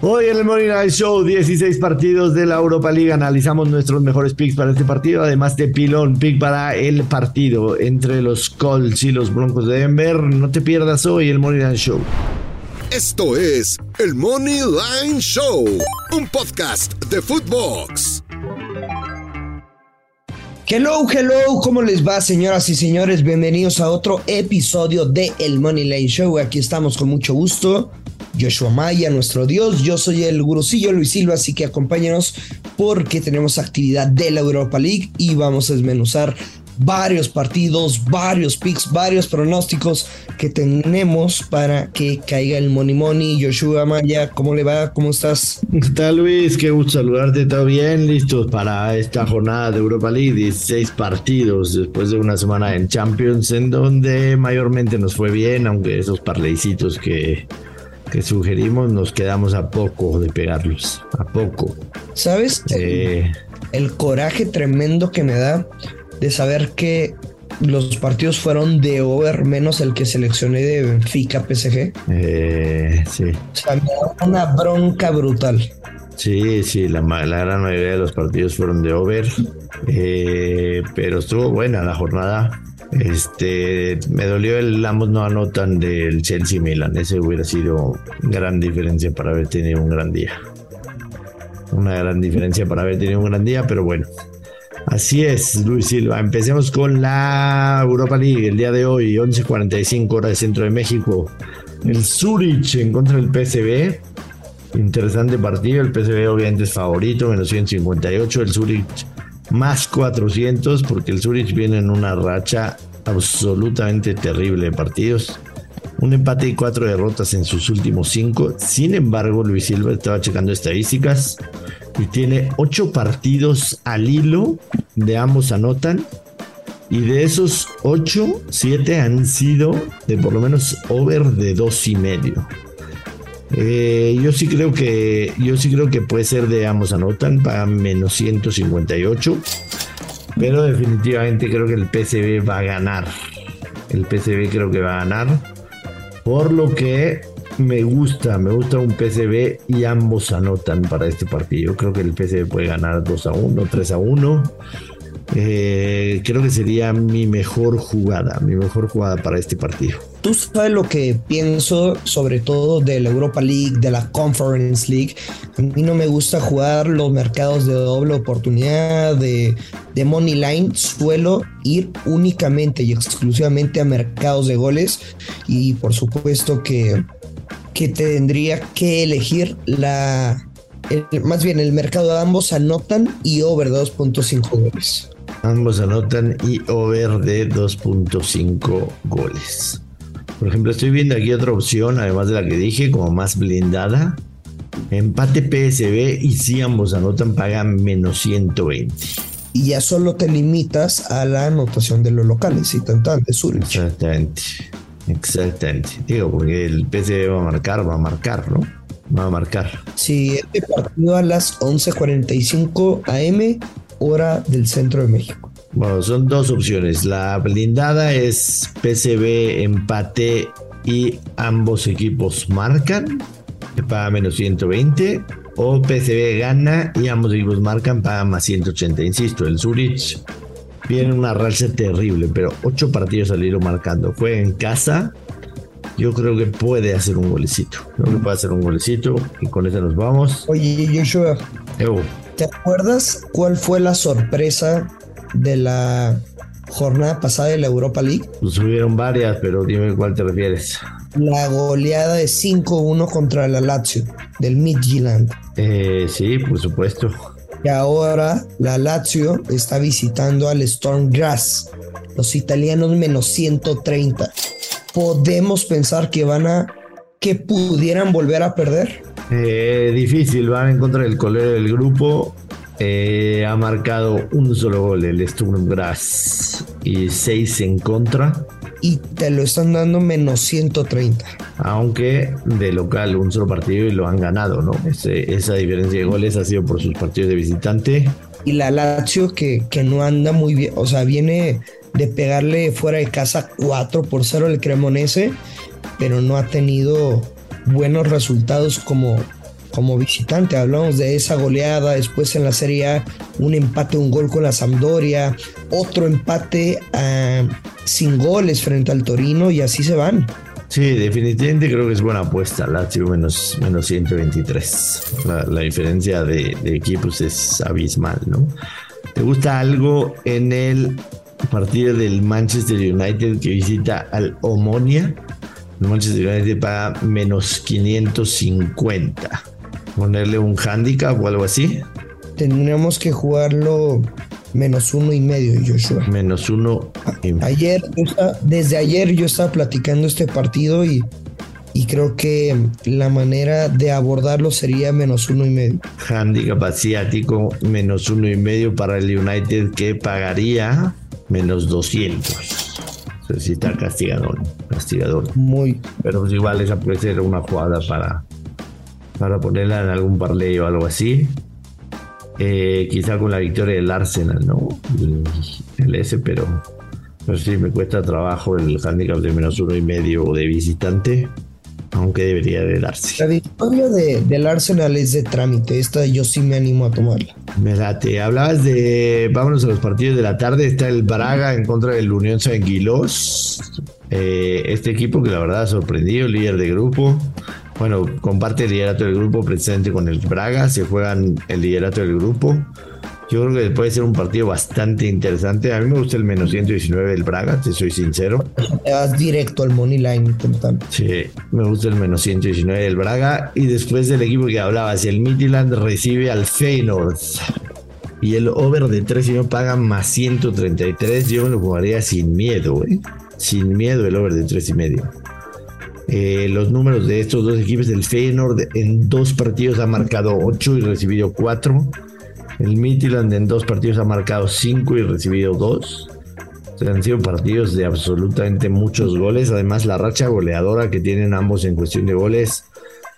Hoy en el Morning Night Show, 16 partidos de la Europa League. Analizamos nuestros mejores picks para este partido, además de pilón pick para el partido entre los Colts y los Broncos de Denver. No te pierdas hoy el Morning Night Show. Esto es el Money Line Show, un podcast de Footbox. Hello, hello, ¿cómo les va, señoras y señores? Bienvenidos a otro episodio de El Money Line Show. Aquí estamos con mucho gusto. Joshua Maya, nuestro Dios. Yo soy el gurucillo Luis Silva, así que acompáñanos porque tenemos actividad de la Europa League y vamos a desmenuzar varios partidos, varios picks, varios pronósticos que tenemos para que caiga el Money Money. Joshua Maya, ¿cómo le va? ¿Cómo estás? ¿Qué tal, Luis? Qué gusto saludarte. ¿Todo bien? ¿Listos para esta jornada de Europa League? 16 partidos después de una semana en Champions, en donde mayormente nos fue bien, aunque esos parleycitos que, que sugerimos nos quedamos a poco de pegarlos. A poco. ¿Sabes? Eh, el coraje tremendo que me da de saber que los partidos fueron de over menos el que seleccioné de Benfica PSG. eh, sí. O sea, me da una bronca brutal. Sí, sí, la, gran mayoría de los partidos fueron de over, eh, pero estuvo buena la jornada. Este, me dolió el ambos no anotan del Chelsea Milan. Ese hubiera sido gran diferencia para haber tenido un gran día. Una gran diferencia para haber tenido un gran día, pero bueno. Así es, Luis Silva. Empecemos con la Europa League el día de hoy, 11:45 hora de Centro de México. El Zurich en contra del PSV. Interesante partido. El PSV obviamente es favorito, menos 158. El Zurich más 400, porque el Zurich viene en una racha absolutamente terrible de partidos. Un empate y cuatro derrotas en sus últimos cinco. Sin embargo, Luis Silva estaba checando estadísticas y tiene ocho partidos al hilo de ambos anotan. Y de esos ocho, siete han sido de por lo menos over de dos y medio. Eh, yo sí creo que yo sí creo que puede ser de ambos anotan para menos 158 pero definitivamente creo que el PCB va a ganar. El PCB creo que va a ganar por lo que me gusta me gusta un PCB y ambos anotan para este partido. Creo que el PCB puede ganar 2 a 1 3 a 1 Eh, creo que sería mi mejor jugada mi mejor jugada para este partido Tú sabes lo que pienso sobre todo de la Europa League, de la Conference League. A mí no me gusta jugar los mercados de doble oportunidad, de, de money line. Suelo ir únicamente y exclusivamente a mercados de goles. Y por supuesto que, que tendría que elegir la... más bien el mercado de ambos anotan y over 2.5 goles. Ambos anotan y over de 2.5 goles. Por ejemplo, estoy viendo aquí otra opción, además de la que dije, como más blindada. Empate PSB y si ambos anotan, pagan menos 120. Y ya solo te limitas a la anotación de los locales y tan tan de Zurich. Exactamente. Exactamente. Digo, porque el PSB va a marcar, va a marcar, ¿no? Va a marcar. Sí, este partido a las 11:45 am, hora del centro de México. Bueno, son dos opciones. La blindada es PCB empate y ambos equipos marcan, que paga menos 120. O PCB gana y ambos equipos marcan, paga más 180. Insisto, el Zurich viene una racha terrible, pero ocho partidos al hilo marcando. Juega en casa yo creo que puede hacer un golecito. Creo que puede hacer un golecito y con eso nos vamos. Oye, Joshua, ¿te acuerdas cuál fue la sorpresa de la jornada pasada de la Europa League? Pues hubieron varias, pero dime cuál te refieres. La goleada de 5-1 contra la Lazio del Midtjylland. Eh, sí, por supuesto. Y ahora la Lazio está visitando al Storm Grass. Los italianos menos 130. ¿Podemos pensar que van a... que pudieran volver a perder? Eh, difícil, van en contra del colero del grupo. Eh, ha marcado un solo gol el Sturm Grass y seis en contra. Y te lo están dando menos 130. Aunque de local un solo partido y lo han ganado, ¿no? esa diferencia de goles ha sido por sus partidos de visitante. Y la Lazio que, que no anda muy bien, o sea, viene de pegarle fuera de casa 4 por 0 al Cremonese, pero no ha tenido buenos resultados como, como visitante. Hablamos de esa goleada, después en la Serie A un empate, un gol con la Sampdoria, otro empate ah, sin goles frente al Torino y así se van. Sí, definitivamente creo que es buena apuesta. Lazio menos, menos 123. La, diferencia de, de, equipos es abismal, ¿no? ¿Te gusta algo en el partido del Manchester United que visita al Omonia? El Manchester United paga menos 550 ponerle un handicap o algo así? Tendríamos que jugarlo menos uno y medio, Joshua. Menos uno. Y... Ayer, desde ayer yo estaba platicando este partido y, y creo que la manera de abordarlo sería menos uno y medio. Handicap asiático, menos uno y medio para el United que pagaría menos 200. Castigador, castigador. Muy. Pero pues igual esa puede ser una jugada para para ponerla en algún parlay o algo así. Eh, quizá con la victoria del Arsenal, ¿no? El, S, pero, pero sí me cuesta trabajo el handicap de menos uno y medio de visitante, aunque debería de darse. La victoria de, del Arsenal es de trámite, esta yo sí me animo a tomarla. Me late. Hablabas de, vámonos a los partidos de la tarde, está el Braga en contra del Unión San eh, este equipo que la verdad ha sorprendido, líder de grupo. Bueno, comparte el liderato del grupo precisamente con el Braga, se juegan el liderato del grupo. Yo creo que puede ser un partido bastante interesante. A mí me gusta el menos 119 del Braga, te soy sincero. vas directo al money line. Sí, me gusta el menos 119 del Braga. Y después del equipo que hablabas, el Midland recibe al Feyenoord. Y el over de 3 y no paga más 133. Yo me lo jugaría sin miedo, ¿eh? Sin miedo el over de 3 y medio. Eh, los números de estos dos equipos, el Feyenoord en dos partidos ha marcado 8 y recibido 4. El Midland en dos partidos ha marcado 5 y recibido 2. han sido partidos de absolutamente muchos goles. Además, la racha goleadora que tienen ambos en cuestión de goles.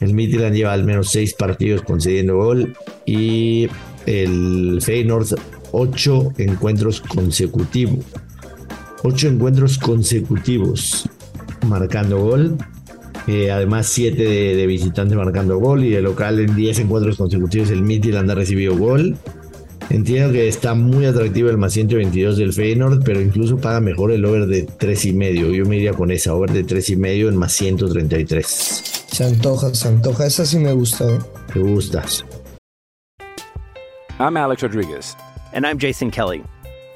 El Midland lleva al menos 6 partidos concediendo gol. Y el Feyenoord 8 encuentros consecutivos. 8 encuentros consecutivos marcando gol. Eh, además, 7 de, visitantes marcando gol y de local en 10 encuentros consecutivos el Midtjylland ha recibido gol. Entiendo que está muy atractivo el más 122 del Feyenoord, pero incluso paga mejor el over de 3,5. Yo me iría con esa, over de 3,5 en más 133. Se antoja, se antoja. Esa sí me gusta. ¿eh? ¿Te gusta? I'm Alex Rodriguez. And I'm Jason Kelly.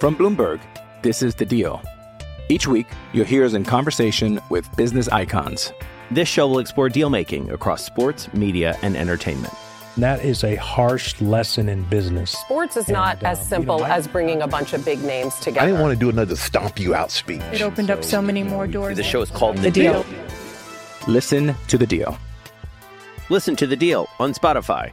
From Bloomberg, this is The Deal. Each week, you'll hear us in conversation with business icons. This show will explore deal making across sports, media, and entertainment. That is a harsh lesson in business. Sports is not and, as um, simple you know, as bringing a bunch of big names together. I didn't want to do another stomp you out speech. It opened so, up so many more doors. The show is called The, the deal. deal. Listen to the deal. Listen to the deal on Spotify.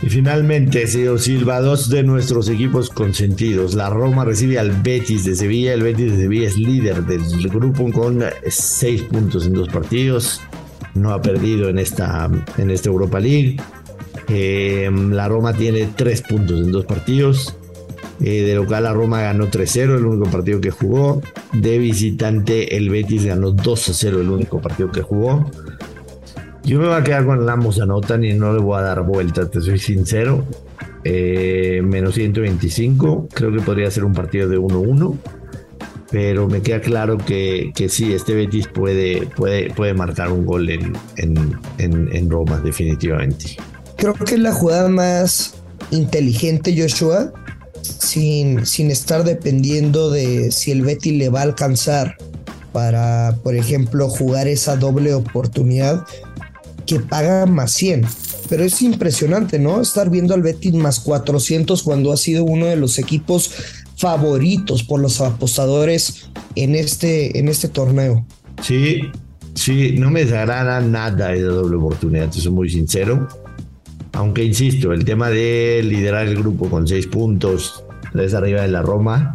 Y finalmente, señor Silva, dos de nuestros equipos consentidos. La Roma recibe al Betis de Sevilla. El Betis de Sevilla es líder del grupo con seis puntos en dos partidos. No ha perdido en esta, en esta Europa League. Eh, la Roma tiene tres puntos en dos partidos. Eh, de local la Roma ganó 3-0, el único partido que jugó. De visitante el Betis ganó 2-0, el único partido que jugó. Yo me voy a quedar con el ambos anotan y no le voy a dar vuelta, te soy sincero. Eh, menos 125, creo que podría ser un partido de 1-1. Pero me queda claro que, que sí, este Betis puede, puede, puede marcar un gol en, en, en, Roma, definitivamente. Creo que es la jugada más inteligente, Joshua, sin, sin estar dependiendo de si el Betis le va a alcanzar para, por ejemplo, jugar esa doble oportunidad que paga más 100. Pero es impresionante, ¿no? Estar viendo al Betis más 400 cuando ha sido uno de los equipos favoritos por los apostadores en este, en este torneo. Sí, sí, no me desagrada nada esa doble oportunidad, soy muy sincero. Aunque insisto, el tema de liderar el grupo con seis puntos, es arriba de la Roma,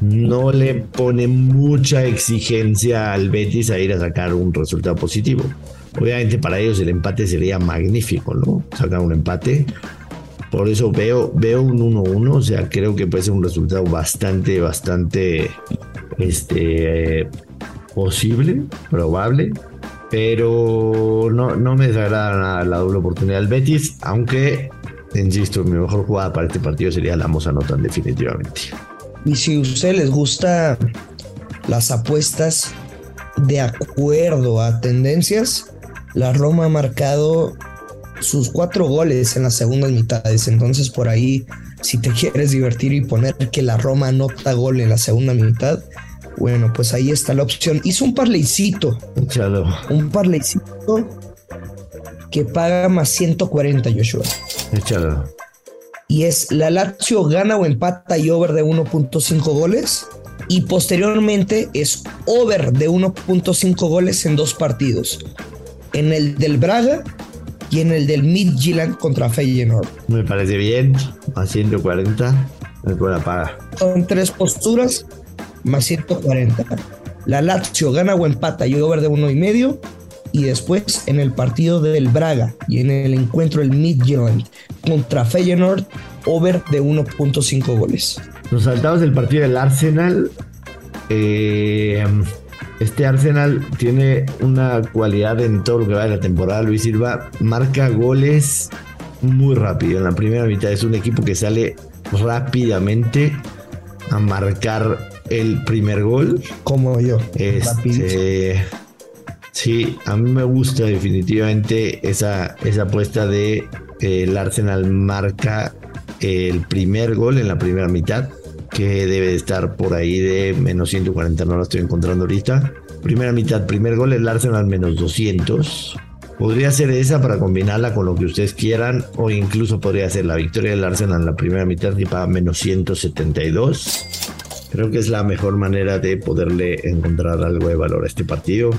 no le pone mucha exigencia al Betis a ir a sacar un resultado positivo. Obviamente para ellos el empate sería magnífico, ¿no? Sacar un empate. Por eso veo, veo un 1-1, o sea, creo que puede ser un resultado bastante, bastante este, posible, probable. Pero no, no me desagrada nada la doble oportunidad del Betis, aunque, insisto, mi mejor jugada para este partido sería la Moza Notan, definitivamente. Y si a ustedes les gusta las apuestas de acuerdo a tendencias, la Roma ha marcado sus cuatro goles en las segundas mitades. Entonces, por ahí, si te quieres divertir y poner que la Roma anota gol en la segunda mitad, bueno, pues ahí está la opción. Hizo un parleycito. Échalo. Un parleycito que paga más 140, Joshua. Échalo. Y es la Lazio gana o empata y over de 1.5 goles. Y posteriormente es over de 1.5 goles en dos partidos en el del Braga y en el del Midtjylland contra Feyenoord. Me parece bien, a 140, me la paga. Son tres posturas, más 140. La Lazio gana o empata y over de uno y medio. Y después en el partido del Braga y en el encuentro del Midtjylland contra Feyenoord, over de 1.5 goles. Nos saltamos del partido del Arsenal. Eh, este Arsenal tiene una cualidad en todo lo que va de la temporada. Luis Silva marca goles muy rápido. En la primera mitad es un equipo que sale rápidamente a marcar el primer gol. Como yo. Este, sí, a mí me gusta definitivamente esa, esa apuesta de eh, el Arsenal marca el primer gol en la primera mitad que debe de estar por ahí de menos 140, no lo estoy encontrando ahorita. Primera mitad, primer gol, el Arsenal menos 200. Podría ser esa para combinarla con lo que ustedes quieran, o incluso podría ser la victoria del Arsenal en la primera mitad que paga menos 172. Creo que es la mejor manera de poderle encontrar algo de valor a este partido,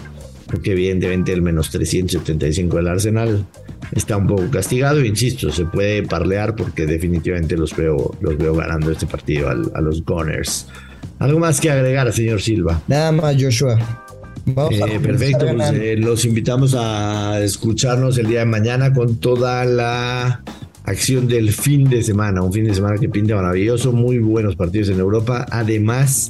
porque evidentemente el menos 375 del Arsenal está un poco castigado. Insisto, se puede parlear porque definitivamente los veo, los veo ganando este partido a los Gunners. ¿Algo más que agregar, señor Silva? Nada más, Joshua. Eh, perfecto, pues, eh, los invitamos a escucharnos el día de mañana con toda la acción del fin de semana. Un fin de semana que pinta maravilloso, muy buenos partidos en Europa. Además,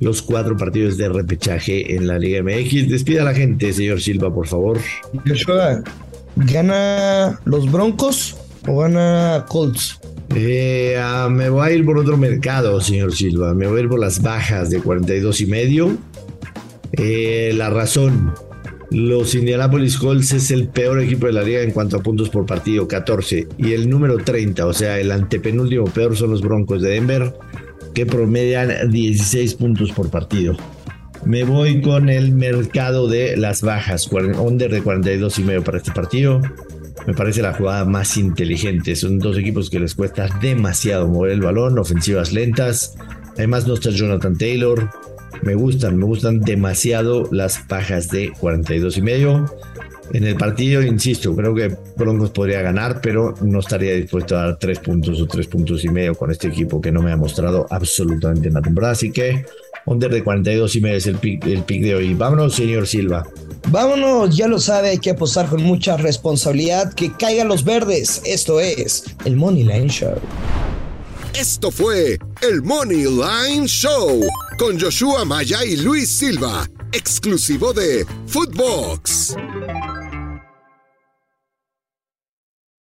los cuatro partidos de repechaje en la Liga MX. Despida a la gente, señor Silva, por favor. Joshua, ¿Gana los Broncos o gana Colts? Eh, ah, me voy a ir por otro mercado, señor Silva. Me voy a ir por las bajas de 42 y medio. Eh, la razón, los Indianapolis Colts es el peor equipo de la liga en cuanto a puntos por partido, 14. Y el número 30, o sea, el antepenúltimo peor son los Broncos de Denver, que promedian 16 puntos por partido. Me voy con el mercado de las bajas, under de 42 y medio para este partido. Me parece la jugada más inteligente. Son dos equipos que les cuesta demasiado mover el balón, ofensivas lentas. Además no está Jonathan Taylor. Me gustan, me gustan demasiado las bajas de 42 y medio. En el partido, insisto, creo que Broncos podría ganar, pero no estaría dispuesto a dar tres puntos o tres puntos y medio con este equipo que no me ha mostrado absolutamente en la temporada. Así que under de 42 y medio es el pick, el pick de hoy. Vámonos, señor Silva. Vámonos, ya lo sabe, hay que apostar con mucha responsabilidad. Que caigan los verdes. Esto es el Money Line Show. Esto fue el Money Line Show con Joshua Maya y Luis Silva, exclusivo de Footbox.